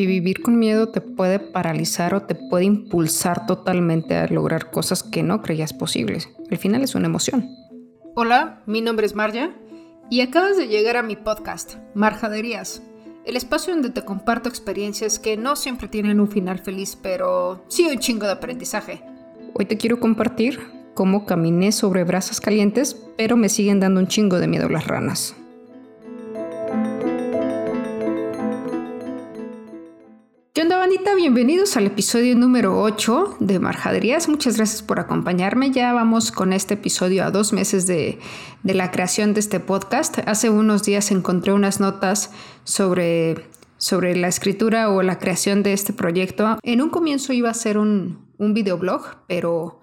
y vivir con miedo te puede paralizar o te puede impulsar totalmente a lograr cosas que no creías posibles. Al final es una emoción. Hola, mi nombre es Marja y acabas de llegar a mi podcast, Marjaderías, el espacio donde te comparto experiencias que no siempre tienen un final feliz, pero sí un chingo de aprendizaje. Hoy te quiero compartir cómo caminé sobre brasas calientes, pero me siguen dando un chingo de miedo las ranas. Bandita? Bienvenidos al episodio número 8 de Marjaderías. Muchas gracias por acompañarme. Ya vamos con este episodio a dos meses de, la creación de este podcast. Hace unos días encontré unas notas sobre, sobre la escritura o la creación de este proyecto. En un comienzo iba a ser un, un videoblog, pero,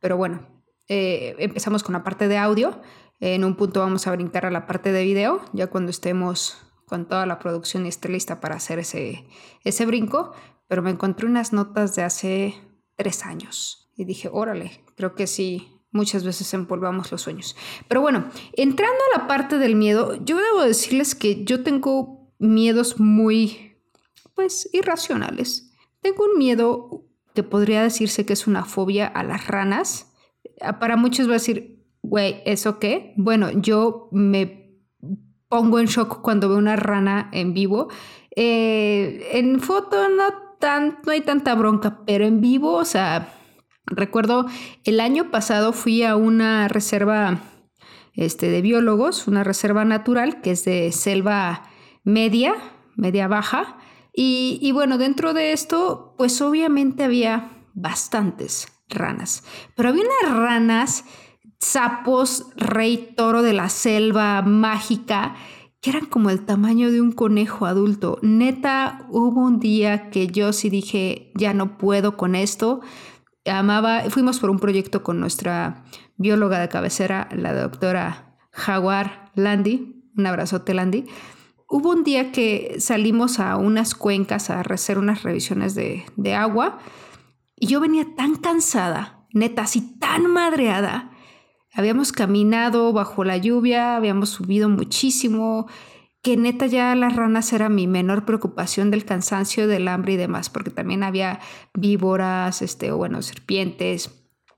pero bueno, eh, empezamos con la parte de audio. En un punto vamos a brincar a la parte de video, ya cuando estemos con toda la producción y esté lista para hacer ese, ese brinco, pero me encontré unas notas de hace tres años y dije, órale, creo que sí, muchas veces empolvamos los sueños. Pero bueno, entrando a la parte del miedo, yo debo decirles que yo tengo miedos muy, pues, irracionales. Tengo un miedo que podría decirse que es una fobia a las ranas. Para muchos va a decir, güey, ¿eso qué? Bueno, yo me pongo en shock cuando veo una rana en vivo. Eh, en foto no, tan, no hay tanta bronca, pero en vivo, o sea, recuerdo el año pasado fui a una reserva este, de biólogos, una reserva natural que es de selva media, media baja. Y, y bueno, dentro de esto, pues obviamente había bastantes ranas, pero había unas ranas sapos rey toro de la selva mágica que eran como el tamaño de un conejo adulto. Neta, hubo un día que yo sí dije, ya no puedo con esto. Amaba, fuimos por un proyecto con nuestra bióloga de cabecera, la doctora Jaguar Landy. Un abrazote, Landy. Hubo un día que salimos a unas cuencas a hacer unas revisiones de, de agua y yo venía tan cansada, neta, así tan madreada, Habíamos caminado bajo la lluvia, habíamos subido muchísimo, que neta ya las ranas era mi menor preocupación del cansancio, del hambre y demás, porque también había víboras, este, o bueno, serpientes,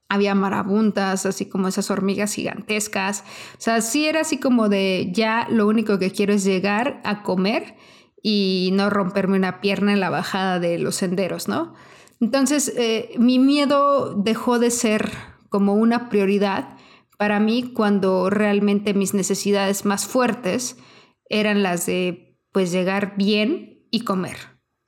había marabuntas, así como esas hormigas gigantescas. O sea, sí era así como de ya lo único que quiero es llegar a comer y no romperme una pierna en la bajada de los senderos, ¿no? Entonces, eh, mi miedo dejó de ser como una prioridad para mí cuando realmente mis necesidades más fuertes eran las de pues llegar bien y comer.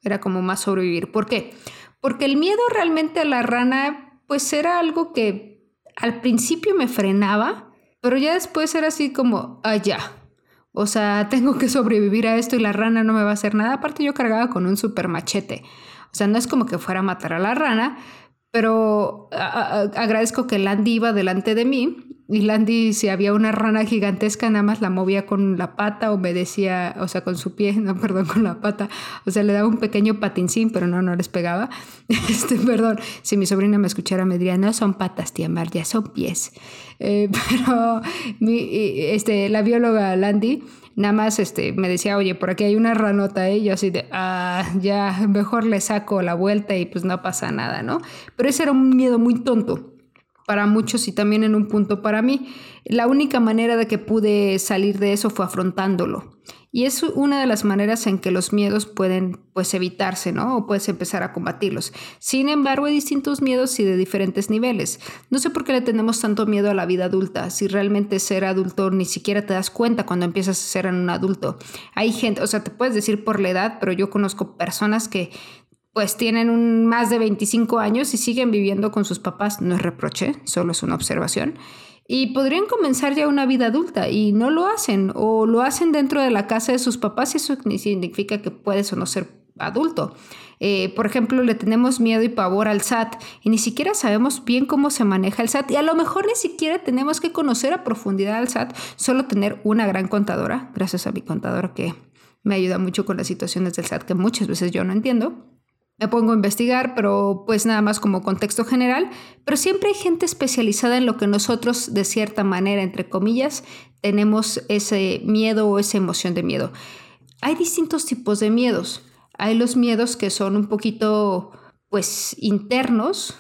Era como más sobrevivir. ¿Por qué? Porque el miedo realmente a la rana pues era algo que al principio me frenaba, pero ya después era así como, ah, ya. O sea, tengo que sobrevivir a esto y la rana no me va a hacer nada. Aparte yo cargaba con un super machete. O sea, no es como que fuera a matar a la rana, pero agradezco que Landy iba delante de mí y Landy, si había una rana gigantesca, nada más la movía con la pata o me decía, o sea, con su pie, no, perdón, con la pata. O sea, le daba un pequeño patincín, pero no, no les pegaba. Este, perdón, si mi sobrina me escuchara, me diría, no son patas, tía Mar, ya son pies. Eh, pero mi, este, la bióloga Landy nada más este, me decía, oye, por aquí hay una ranota, ¿eh? Yo así de, ah, ya, mejor le saco la vuelta y pues no pasa nada, ¿no? Pero ese era un miedo muy tonto para muchos y también en un punto para mí. La única manera de que pude salir de eso fue afrontándolo. Y es una de las maneras en que los miedos pueden pues evitarse, ¿no? O puedes empezar a combatirlos. Sin embargo, hay distintos miedos y de diferentes niveles. No sé por qué le tenemos tanto miedo a la vida adulta, si realmente ser adulto ni siquiera te das cuenta cuando empiezas a ser un adulto. Hay gente, o sea, te puedes decir por la edad, pero yo conozco personas que pues tienen un, más de 25 años y siguen viviendo con sus papás. No es reproche, solo es una observación. Y podrían comenzar ya una vida adulta y no lo hacen o lo hacen dentro de la casa de sus papás y eso significa que puedes o no ser adulto. Eh, por ejemplo, le tenemos miedo y pavor al SAT y ni siquiera sabemos bien cómo se maneja el SAT y a lo mejor ni siquiera tenemos que conocer a profundidad al SAT, solo tener una gran contadora, gracias a mi contadora que me ayuda mucho con las situaciones del SAT que muchas veces yo no entiendo me pongo a investigar, pero pues nada más como contexto general, pero siempre hay gente especializada en lo que nosotros de cierta manera, entre comillas, tenemos ese miedo o esa emoción de miedo. Hay distintos tipos de miedos. hay los miedos que son un poquito, pues, internos,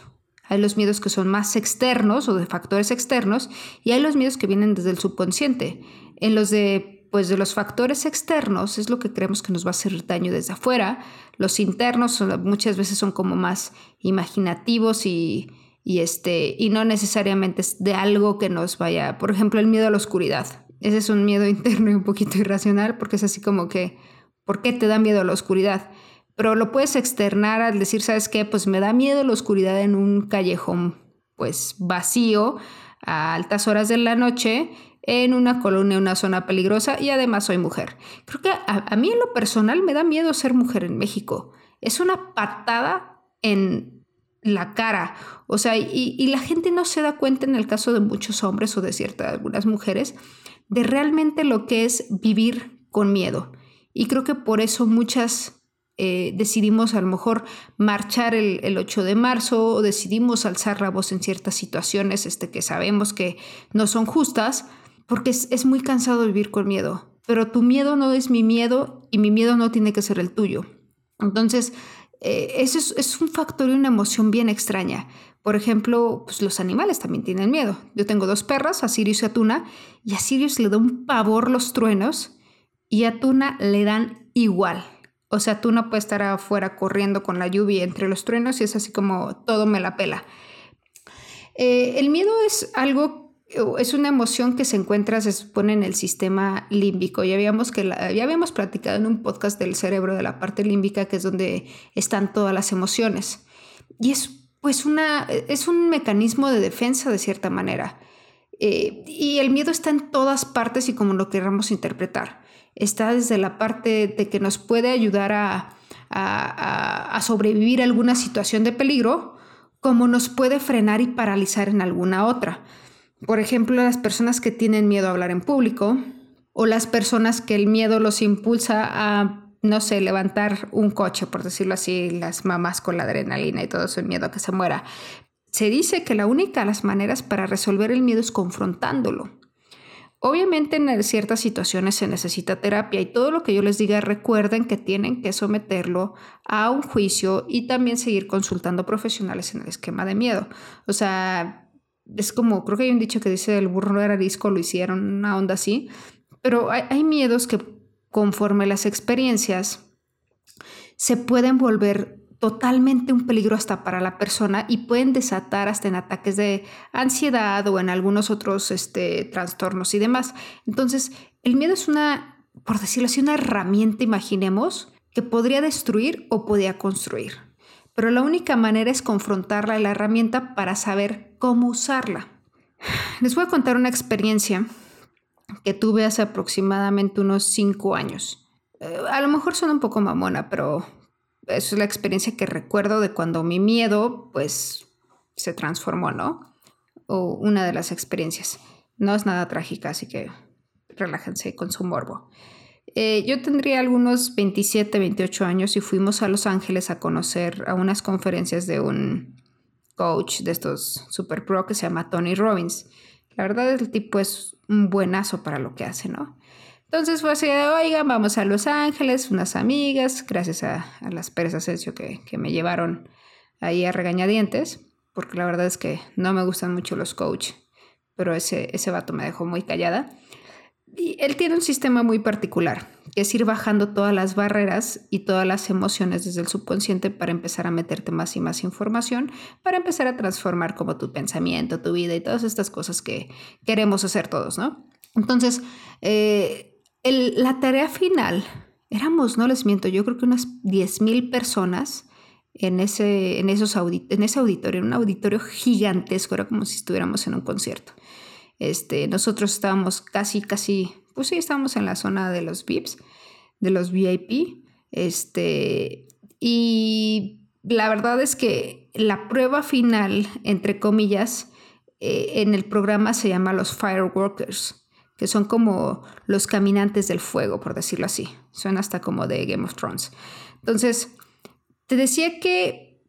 hay los miedos que son más externos o de factores externos, y hay los miedos que vienen desde el subconsciente. En los de pues de los factores externos es lo que creemos que nos va a hacer daño desde afuera. Los internos muchas veces son como más imaginativos y, y, este, y no necesariamente es de algo que nos vaya, por ejemplo, el miedo a la oscuridad. Ese es un miedo interno y un poquito irracional porque es así como que, ¿por qué te da miedo a la oscuridad? Pero lo puedes externar al decir, ¿sabes qué? Pues me da miedo la oscuridad en un callejón pues vacío a altas horas de la noche en una colonia, una zona peligrosa y además soy mujer. Creo que a, mí en lo personal me da miedo ser mujer en México. Es una patada en la cara. O sea, y, y, la gente no se da cuenta en el caso de muchos hombres o de ciertas algunas mujeres de realmente lo que es vivir con miedo. Y creo que por eso muchas eh, decidimos a lo mejor marchar el, 8 de marzo o decidimos alzar la voz en ciertas situaciones este, que sabemos que no son justas, porque es, muy cansado vivir con miedo. Pero tu miedo no es mi miedo y mi miedo no tiene que ser el tuyo. Entonces, eh, eso es, un factor y una emoción bien extraña. Por ejemplo, pues los animales también tienen miedo. Yo tengo dos perras, a Sirius y a Tuna, y a Sirius le da un pavor los truenos y a Tuna le dan igual. O sea, Tuna puede estar afuera corriendo con la lluvia entre los truenos y es así como todo me la pela. Eh, el miedo es algo es una emoción que se encuentra, se supone, en el sistema límbico. Ya habíamos, que ya habíamos platicado en un podcast del cerebro de la parte límbica, que es donde están todas las emociones. Y es pues una, es un mecanismo de defensa de cierta manera. Eh, y el miedo está en todas partes y como lo queramos interpretar. Está desde la parte de que nos puede ayudar a, a, a sobrevivir a alguna situación de peligro, como nos puede frenar y paralizar en alguna otra. Por ejemplo, las personas que tienen miedo a hablar en público o las personas que el miedo los impulsa a, no sé, levantar un coche, por decirlo así, las mamás con la adrenalina y todo el miedo a que se muera. Se dice que la única de las maneras para resolver el miedo es confrontándolo. Obviamente en ciertas situaciones se necesita terapia y todo lo que yo les diga recuerden que tienen que someterlo a un juicio y también seguir consultando profesionales en el esquema de miedo. O sea, es como, creo que hay un dicho que dice el burro era disco, lo hicieron, una onda así, pero hay, miedos que conforme las experiencias se pueden volver totalmente un peligro hasta para la persona y pueden desatar hasta en ataques de ansiedad o en algunos otros este, trastornos y demás. Entonces, el miedo es una, por decirlo así, una herramienta, imaginemos, que podría destruir o podría construir pero la única manera es confrontarla y la herramienta para saber cómo usarla. Les voy a contar una experiencia que tuve hace aproximadamente unos cinco años. Eh, a lo mejor suena un poco mamona, pero es la experiencia que recuerdo de cuando mi miedo, pues, se transformó, ¿no? O una de las experiencias. No es nada trágica, así que relájense con su morbo. Eh, yo tendría algunos 27, 28 años y fuimos a Los Ángeles a conocer a unas conferencias de un coach de estos super pro que se llama Tony Robbins. La verdad el tipo es un buenazo para lo que hace, ¿no? Entonces fue así de, oigan, vamos a Los Ángeles, unas amigas, gracias a, las Pérez Asensio que, que me llevaron ahí a regañadientes, porque la verdad es que no me gustan mucho los coach, pero ese, ese vato me dejó muy callada. Él tiene un sistema muy particular, que es ir bajando todas las barreras y todas las emociones desde el subconsciente para empezar a meterte más y más información, para empezar a transformar como tu pensamiento, tu vida y todas estas cosas que queremos hacer todos, ¿no? Entonces, eh, la tarea final, éramos, no les miento, yo creo que unas 10.000 personas en ese, en, esos en ese auditorio, en un auditorio gigantesco, era como si estuviéramos en un concierto. Este, nosotros estábamos casi, casi, pues sí, estábamos en la zona de los VIPs, de los VIP. Este, y la verdad es que la prueba final, entre comillas, eh, en el programa se llama los fireworkers, que son como los caminantes del fuego, por decirlo así. Suena hasta como de Game of Thrones. Entonces, te decía que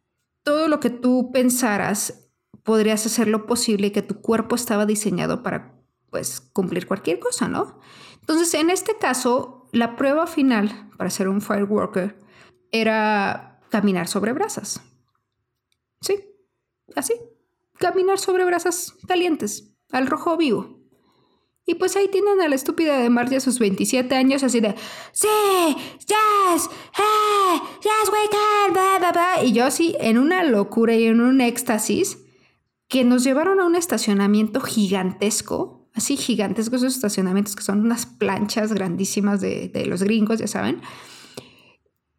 todo lo que tú pensaras podrías hacer lo posible que tu cuerpo estaba diseñado para pues cumplir cualquier cosa, ¿no? Entonces, en este caso, la prueba final para ser un fireworker era caminar sobre brasas. Sí, así, caminar sobre brasas calientes, al rojo vivo. Y pues ahí tienen a la estúpida de Marcia a sus 27 años así de, sí, yes, hey, yes, we can, blah, blah, blah. Y yo así en una locura y en un éxtasis que nos llevaron a un estacionamiento gigantesco, así gigantescos esos estacionamientos que son unas planchas grandísimas de, de los gringos, ya saben,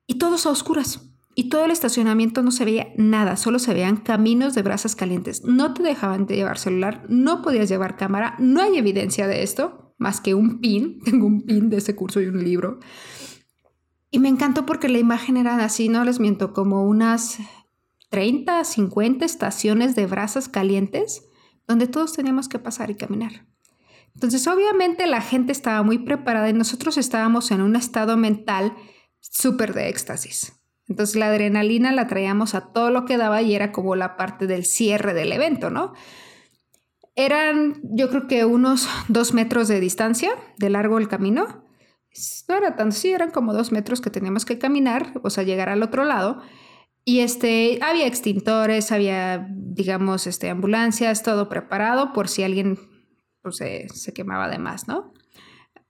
y todos a oscuras. Y todo el estacionamiento no se veía nada, solo se veían caminos de brasas calientes. No te dejaban de llevar celular, no podías llevar cámara, no hay evidencia de esto, más que un pin. Tengo un pin de ese curso y un libro. Y me encantó porque la imagen era así, no les miento, como unas 30, 50 estaciones de brasas calientes donde todos teníamos que pasar y caminar. Entonces, obviamente la gente estaba muy preparada y nosotros estábamos en un estado mental súper de éxtasis. Entonces la adrenalina la traíamos a todo lo que daba y era como la parte del cierre del evento, ¿no? Eran, yo creo que unos dos metros de distancia de largo el camino. No era tanto, sí, eran como dos metros que teníamos que caminar, o sea, llegar al otro lado. Y este, había extintores, había, digamos, este, ambulancias, todo preparado por si alguien pues, se quemaba de más, ¿no?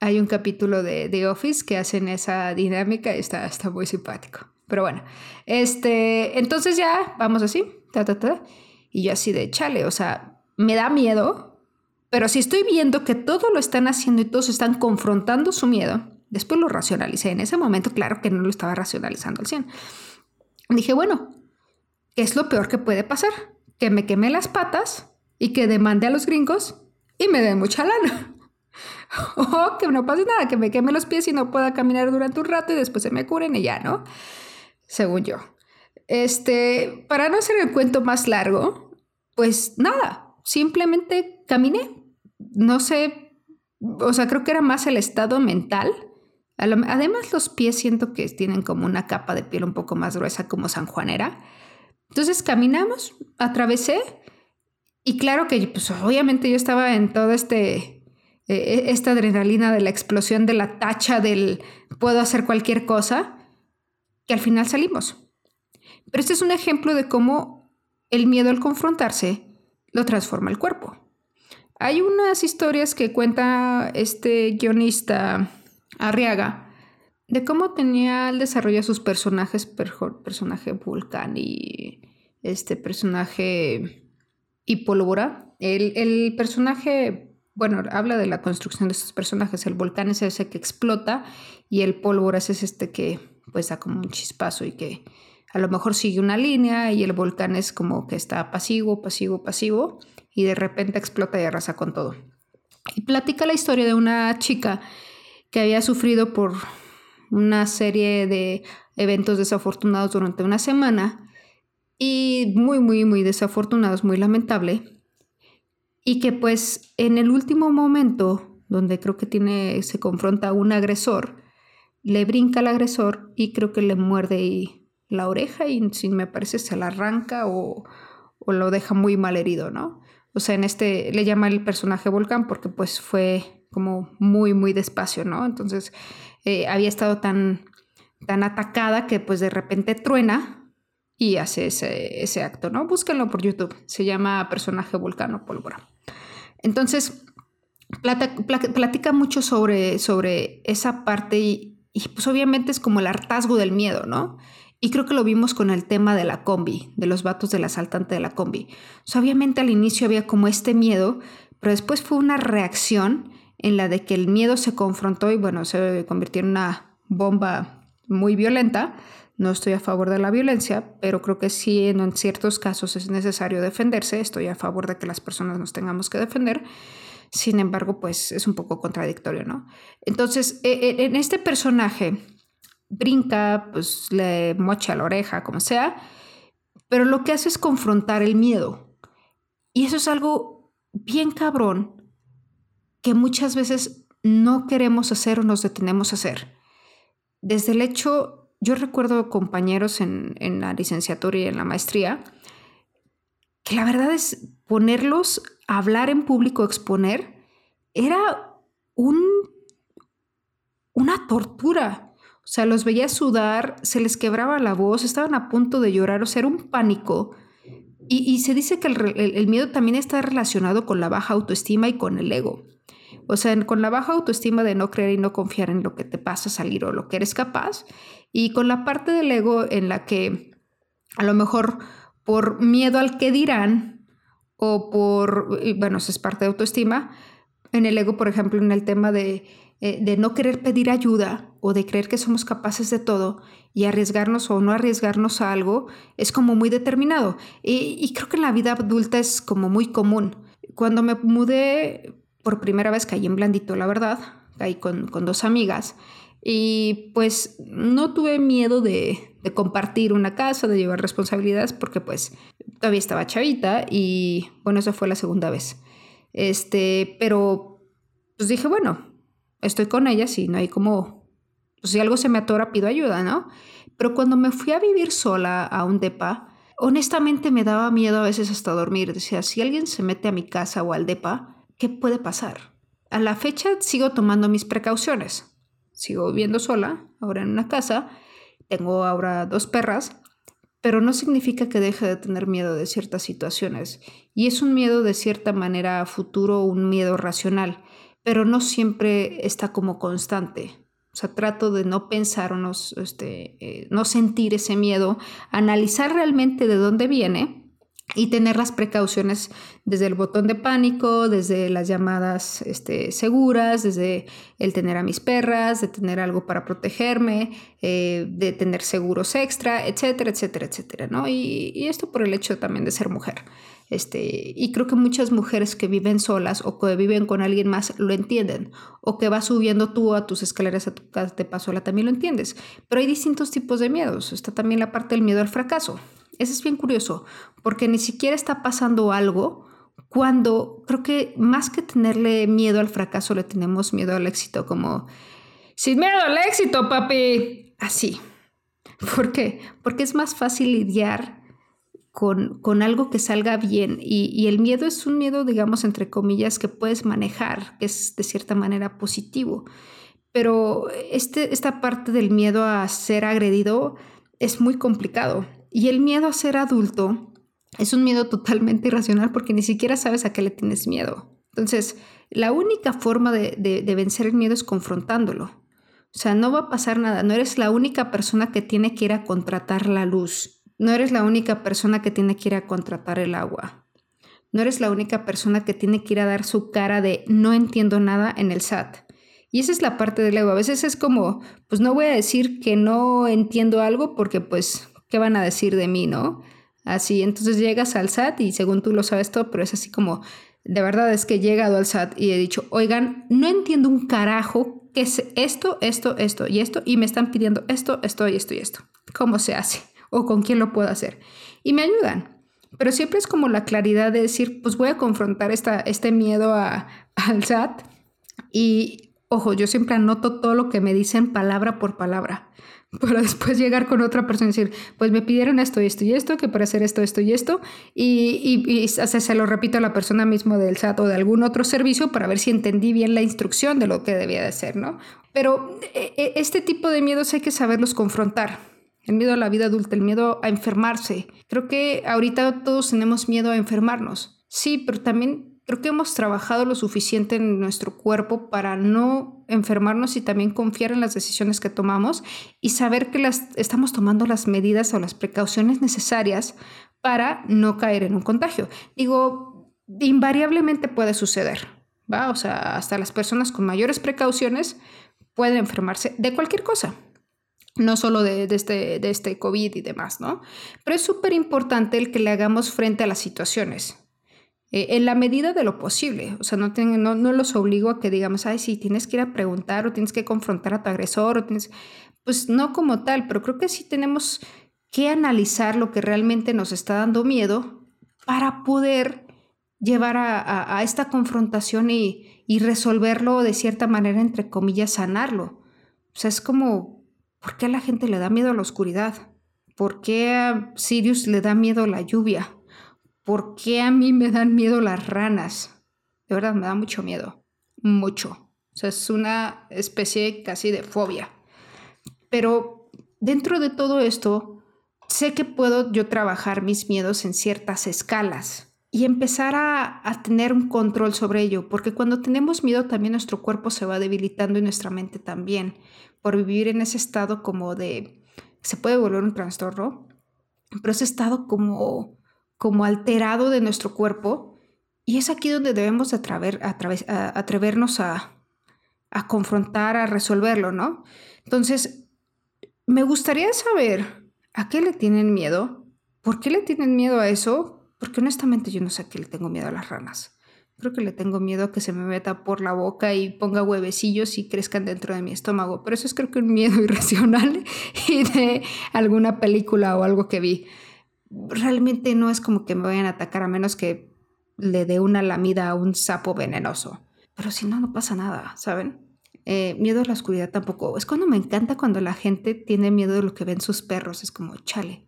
Hay un capítulo de The Office que hacen esa dinámica y está, está muy simpático. Pero bueno, este, entonces ya vamos así, ta, ta, ta, y yo así de chale, o sea, me da miedo, pero si estoy viendo que todo lo están haciendo y todos están confrontando su miedo, después lo racionalicé. En ese momento, claro que no lo estaba racionalizando al 100. Dije, bueno, ¿qué es lo peor que puede pasar? Que me queme las patas y que demande a los gringos y me den mucha lana. o que no pase nada, que me queme los pies y no pueda caminar durante un rato y después se me curen y ya, ¿no? según yo. Este, para no hacer el cuento más largo, pues nada, simplemente caminé. No sé, o sea, creo que era más el estado mental. Además, los pies siento que tienen como una capa de piel un poco más gruesa como San Juanera. Entonces caminamos, atravesé y claro que pues obviamente yo estaba en todo este eh, esta adrenalina de la explosión de la tacha del puedo hacer cualquier cosa que al final salimos. Pero este es un ejemplo de cómo el miedo al confrontarse lo transforma el cuerpo. Hay unas historias que cuenta este guionista Arriaga de cómo tenía el desarrollo de sus personajes, personaje Vulcan y este personaje Hipólvora. El, el personaje, bueno, habla de la construcción de estos personajes. El volcán es ese que explota y el pólvora es este que pues da como un chispazo y que a lo mejor sigue una línea y el volcán es como que está pasivo, pasivo, pasivo y de repente explota y arrasa con todo. Y platica la historia de una chica que había sufrido por una serie de eventos desafortunados durante una semana y muy, muy, muy desafortunados, muy lamentable. Y que pues en el último momento, donde creo que tiene, se confronta a un agresor, le brinca al agresor y creo que le muerde la oreja y si me parece se la arranca o, lo deja muy mal herido, ¿no? O sea, en este le llama el personaje Volcán porque pues fue como muy, muy despacio, ¿no? Entonces eh, había estado tan, tan atacada que pues de repente truena y hace ese, ese acto, ¿no? Búsquenlo por YouTube, se llama personaje Volcán Pólvora. Entonces, platica mucho sobre, sobre esa parte y, pues obviamente es como el hartazgo del miedo, ¿no? Y creo que lo vimos con el tema de la combi, de los vatos del asaltante de la combi. O obviamente al inicio había como este miedo, pero después fue una reacción en la de que el miedo se confrontó y bueno, se convirtió en una bomba muy violenta. No estoy a favor de la violencia, pero creo que sí en ciertos casos es necesario defenderse. Estoy a favor de que las personas nos tengamos que defender. Sin embargo, pues es un poco contradictorio, ¿no? Entonces, e, e, en este personaje brinca, pues le mocha la oreja, como sea, pero lo que hace es confrontar el miedo. Y eso es algo bien cabrón que muchas veces no queremos hacer o nos detenemos a hacer. Desde el hecho, yo recuerdo compañeros en, en la licenciatura y en la maestría, que la verdad es ponerlos a hablar en público, exponer, era un, una tortura. O sea, los veía sudar, se les quebraba la voz, estaban a punto de llorar, o sea, era un pánico. Y, se dice que el, miedo también está relacionado con la baja autoestima y con el ego. O sea, con la baja autoestima de no creer y no confiar en lo que te pasa a salir o lo que eres capaz. Y con la parte del ego en la que a lo mejor por miedo al que dirán o por, bueno, eso es parte de autoestima. En el ego, por ejemplo, en el tema de eh, de no querer pedir ayuda o de creer que somos capaces de todo y arriesgarnos o no arriesgarnos a algo es como muy determinado. Y, creo que en la vida adulta es como muy común. Cuando me mudé por primera vez caí en blandito, la verdad, caí con, dos amigas y pues no tuve miedo de, de, compartir una casa, de llevar responsabilidades, porque pues todavía estaba chavita y bueno, eso fue la segunda vez. Este, pero pues dije, bueno, estoy con ellas y no hay como, pues si algo se me atora, pido ayuda, ¿no? Pero cuando me fui a vivir sola a un DEPA, honestamente me daba miedo a veces hasta dormir. Decía, si alguien se mete a mi casa o al DEPA, ¿qué puede pasar? A la fecha sigo tomando mis precauciones. Sigo viviendo sola, ahora en una casa. Tengo ahora dos perras, pero no significa que deje de tener miedo de ciertas situaciones. Y es un miedo de cierta manera a futuro, un miedo racional pero no siempre está como constante. O sea, trato de no pensar o no, este, eh, no sentir ese miedo, analizar realmente de dónde viene y tener las precauciones desde el botón de pánico, desde las llamadas este, seguras, desde el tener a mis perras, de tener algo para protegerme, eh, de tener seguros extra, etcétera, etcétera, etcétera, ¿no? Y, y esto por el hecho también de ser mujer. Este, y creo que muchas mujeres que viven solas o que viven con alguien más lo entienden, o que vas subiendo tú a tus escaleras a tu casa de pasola también lo entiendes. Pero hay distintos tipos de miedos. Está también la parte del miedo al fracaso. Eso es bien curioso, porque ni siquiera está pasando algo cuando creo que más que tenerle miedo al fracaso, le tenemos miedo al éxito, como, sin miedo al éxito, papi. Así. ¿Por qué? Porque es más fácil lidiar con, algo que salga bien. Y, el miedo es un miedo, digamos, entre comillas, que puedes manejar, que es de cierta manera positivo. Pero este, esta parte del miedo a ser agredido es muy complicado. Y el miedo a ser adulto es un miedo totalmente irracional porque ni siquiera sabes a qué le tienes miedo. Entonces, la única forma de, vencer el miedo es confrontándolo. O sea, no va a pasar nada. No eres la única persona que tiene que ir a contratar la luz no eres la única persona que tiene que ir a contratar el agua. No eres la única persona que tiene que ir a dar su cara de no entiendo nada en el SAT. Y esa es la parte del ego. A veces es como, pues no voy a decir que no entiendo algo porque pues, ¿qué van a decir de mí, no? Así, entonces llegas al SAT y según tú lo sabes todo, pero es así como, de verdad es que he llegado al SAT y he dicho, oigan, no entiendo un carajo qué es esto, esto, esto y esto, y me están pidiendo esto, esto y esto y esto. ¿Cómo se hace? o con quién lo puedo hacer. Y me ayudan. Pero siempre es como la claridad de decir, pues voy a confrontar esta, este miedo a, al SAT. Y ojo, yo siempre anoto todo lo que me dicen palabra por palabra. Para después llegar con otra persona y decir, pues me pidieron esto y esto y esto, que para hacer esto, esto y esto. Y, y, se lo repito a la persona mismo del SAT o de algún otro servicio para ver si entendí bien la instrucción de lo que debía de hacer, ¿no? Pero e, e, este tipo de miedos hay que saberlos confrontar el miedo a la vida adulta, el miedo a enfermarse. Creo que ahorita todos tenemos miedo a enfermarnos. Sí, pero también creo que hemos trabajado lo suficiente en nuestro cuerpo para no enfermarnos y también confiar en las decisiones que tomamos y saber que las, estamos tomando las medidas o las precauciones necesarias para no caer en un contagio. Digo, invariablemente puede suceder, ¿va? O sea, hasta las personas con mayores precauciones pueden enfermarse de cualquier cosa no solo de, este, de este COVID y demás, ¿no? Pero es súper importante el que le hagamos frente a las situaciones. Eh, en la medida de lo posible. O sea, no, los obligo a que digamos, ay, sí, tienes que ir a preguntar o tienes que confrontar a tu agresor o tienes... Pues no como tal, pero creo que sí tenemos que analizar lo que realmente nos está dando miedo para poder llevar a, esta confrontación y, y resolverlo de cierta manera, entre comillas, sanarlo. O sea, es como ¿Por qué a la gente le da miedo a la oscuridad? ¿Por qué a Sirius le da miedo la lluvia? ¿Por qué a mí me dan miedo las ranas? De verdad, me da mucho miedo. Mucho. O sea, es una especie casi de fobia. Pero dentro de todo esto, sé que puedo yo trabajar mis miedos en ciertas escalas y empezar a, a, tener un control sobre ello, porque cuando tenemos miedo también nuestro cuerpo se va debilitando y nuestra mente también, por vivir en ese estado como de, se puede volver un trastorno, pero ese estado como, como alterado de nuestro cuerpo, y es aquí donde debemos atrever, a, atrevernos a, a confrontar, a resolverlo, ¿no? Entonces, me gustaría saber a qué le tienen miedo, por qué le tienen miedo a eso, porque honestamente yo no sé a qué le tengo miedo a las ranas. Creo que le tengo miedo a que se me meta por la boca y ponga huevecillos y crezcan dentro de mi estómago. Pero eso es creo que un miedo irracional y de alguna película o algo que vi. Realmente no es como que me vayan a atacar a menos que le dé una lamida a un sapo venenoso. Pero si no, no pasa nada, ¿saben? Eh, miedo a la oscuridad tampoco. Es cuando me encanta cuando la gente tiene miedo de lo que ven sus perros. Es como, chale,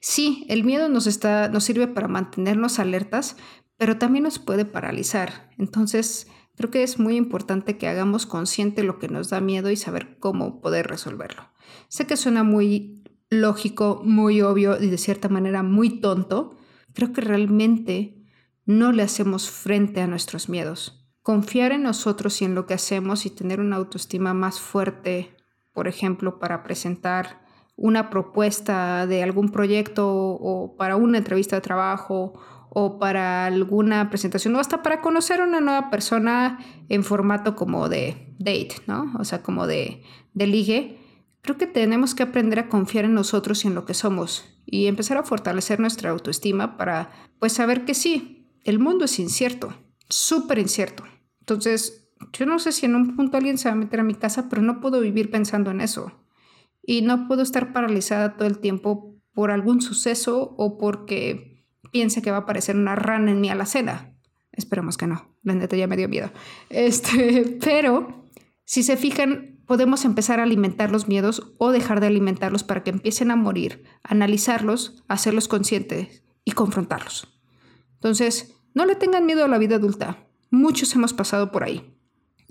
Sí, el miedo nos, está, nos sirve para mantenernos alertas, pero también nos puede paralizar. Entonces, creo que es muy importante que hagamos consciente lo que nos da miedo y saber cómo poder resolverlo. Sé que suena muy lógico, muy obvio y de cierta manera muy tonto. Creo que realmente no le hacemos frente a nuestros miedos. Confiar en nosotros y en lo que hacemos y tener una autoestima más fuerte, por ejemplo, para presentar una propuesta de algún proyecto o para una entrevista de trabajo o para alguna presentación o hasta para conocer a una nueva persona en formato como de date, ¿no? O sea, como de, de ligue. Creo que tenemos que aprender a confiar en nosotros y en lo que somos y empezar a fortalecer nuestra autoestima para pues saber que sí, el mundo es incierto, súper incierto. Entonces, yo no sé si en un punto alguien se va a meter a mi casa, pero no puedo vivir pensando en eso y no puedo estar paralizada todo el tiempo por algún suceso o porque piense que va a aparecer una rana en mi alacena. Esperemos que no, la neta ya me dio miedo. Este, pero si se fijan, podemos empezar a alimentar los miedos o dejar de alimentarlos para que empiecen a morir, analizarlos, hacerlos conscientes y confrontarlos. Entonces, no le tengan miedo a la vida adulta. Muchos hemos pasado por ahí.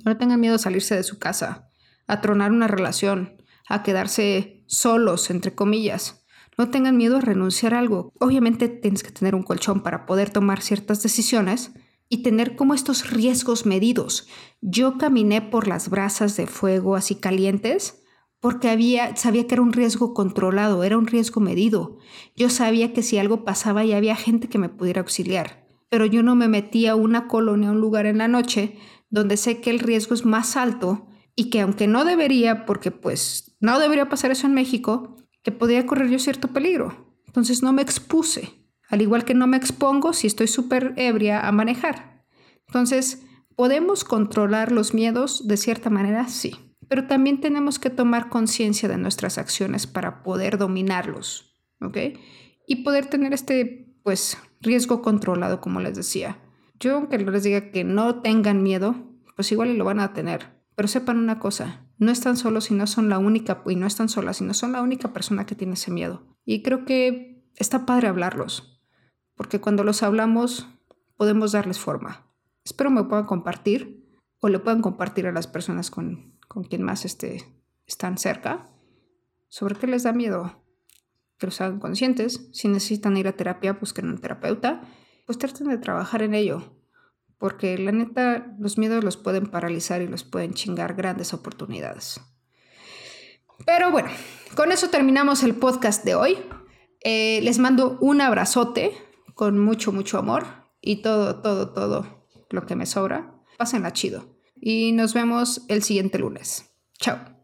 No le tengan miedo a salirse de su casa, a tronar una relación, a quedarse solos, entre comillas. No tengan miedo a renunciar a algo. Obviamente tienes que tener un colchón para poder tomar ciertas decisiones y tener como estos riesgos medidos. Yo caminé por las brasas de fuego así calientes porque había, sabía que era un riesgo controlado, era un riesgo medido. Yo sabía que si algo pasaba y había gente que me pudiera auxiliar, pero yo no me metía a una colonia, a un lugar en la noche donde sé que el riesgo es más alto y que aunque no debería, porque pues no debería pasar eso en México, que podía correr yo cierto peligro. Entonces no me expuse, al igual que no me expongo si estoy súper ebria a manejar. Entonces, ¿podemos controlar los miedos de cierta manera? Sí, pero también tenemos que tomar conciencia de nuestras acciones para poder dominarlos, ¿ok? Y poder tener este, pues, riesgo controlado, como les decía. Yo, aunque les diga que no tengan miedo, pues igual lo van a tener pero sepan una cosa, no están solos y no son la única, y no están solas, sino son la única persona que tiene ese miedo. Y creo que está padre hablarlos, porque cuando los hablamos podemos darles forma. Espero me puedan compartir o le puedan compartir a las personas con, con quien más esté, están cerca sobre qué les da miedo. Que los hagan conscientes. Si necesitan ir a terapia, busquen un terapeuta. Pues traten de trabajar en ello porque la neta los miedos los pueden paralizar y los pueden chingar grandes oportunidades. Pero bueno, con eso terminamos el podcast de hoy. Eh, les mando un abrazote con mucho, mucho amor y todo, todo, todo lo que me sobra. Pásenla chido. Y nos vemos el siguiente lunes. Chao.